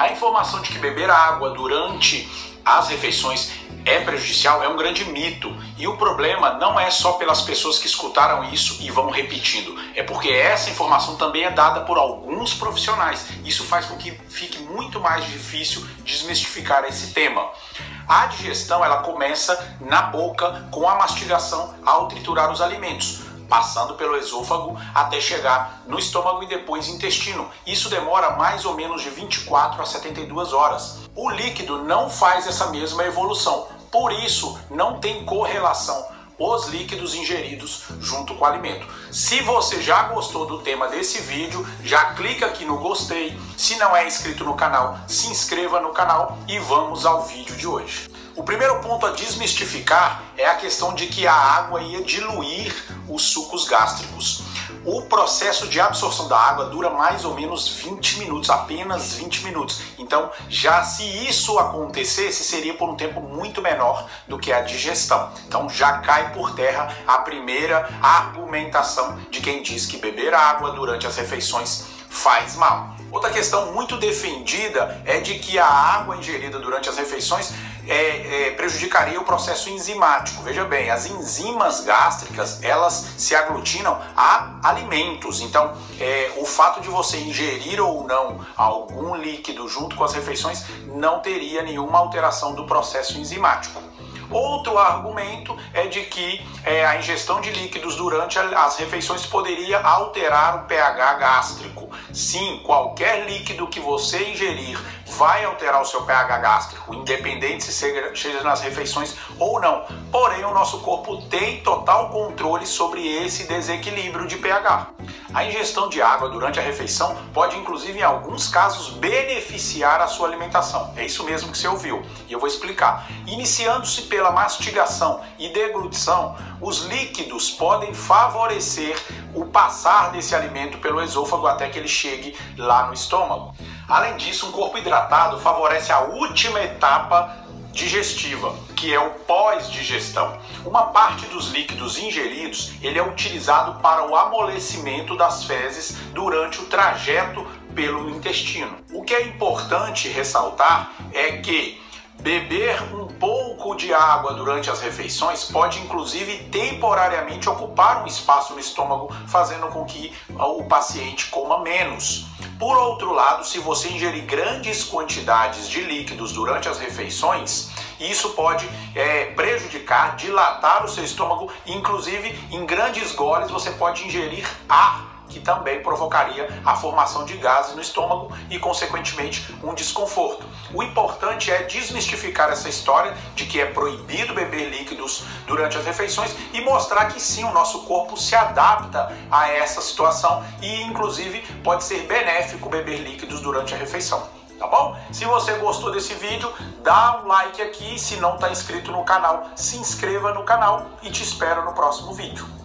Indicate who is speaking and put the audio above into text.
Speaker 1: A informação de que beber água durante as refeições é prejudicial é um grande mito. E o problema não é só pelas pessoas que escutaram isso e vão repetindo, é porque essa informação também é dada por alguns profissionais. Isso faz com que fique muito mais difícil desmistificar esse tema. A digestão ela começa na boca com a mastigação ao triturar os alimentos passando pelo esôfago até chegar no estômago e depois intestino. Isso demora mais ou menos de 24 a 72 horas. O líquido não faz essa mesma evolução, por isso não tem correlação os líquidos ingeridos junto com o alimento. Se você já gostou do tema desse vídeo, já clica aqui no gostei. Se não é inscrito no canal, se inscreva no canal e vamos ao vídeo de hoje. O primeiro ponto a desmistificar é a questão de que a água ia diluir os sucos gástricos. O processo de absorção da água dura mais ou menos 20 minutos, apenas 20 minutos. Então, já se isso acontecesse, seria por um tempo muito menor do que a digestão. Então, já cai por terra a primeira argumentação de quem diz que beber água durante as refeições faz mal. Outra questão muito defendida é de que a água ingerida durante as refeições é, é, prejudicaria o processo enzimático. Veja bem, as enzimas gástricas elas se aglutinam a alimentos. Então, é, o fato de você ingerir ou não algum líquido junto com as refeições não teria nenhuma alteração do processo enzimático. Outro argumento é de que é, a ingestão de líquidos durante as refeições poderia alterar o pH gástrico. Sim, qualquer líquido que você ingerir vai alterar o seu pH gástrico, independente se seja nas refeições ou não. Porém, o nosso corpo tem total controle sobre esse desequilíbrio de pH. A ingestão de água durante a refeição pode, inclusive, em alguns casos, beneficiar a sua alimentação. É isso mesmo que você ouviu e eu vou explicar. Iniciando-se pela mastigação e deglutição, os líquidos podem favorecer o passar desse alimento pelo esôfago até que ele chegue lá no estômago. Além disso, um corpo hidratado favorece a última etapa digestiva, que é o pós-digestão. Uma parte dos líquidos ingeridos, ele é utilizado para o amolecimento das fezes durante o trajeto pelo intestino. O que é importante ressaltar é que beber um pouco de água durante as refeições pode inclusive temporariamente ocupar um espaço no estômago, fazendo com que o paciente coma menos. Por outro lado, se você ingerir grandes quantidades de líquidos durante as refeições, isso pode é, prejudicar, dilatar o seu estômago, inclusive em grandes goles você pode ingerir ar que também provocaria a formação de gases no estômago e, consequentemente, um desconforto. O importante é desmistificar essa história de que é proibido beber líquidos durante as refeições e mostrar que sim, o nosso corpo se adapta a essa situação e, inclusive, pode ser benéfico beber líquidos durante a refeição tá bom? Se você gostou desse vídeo, dá um like aqui, se não está inscrito no canal, se inscreva no canal e te espero no próximo vídeo.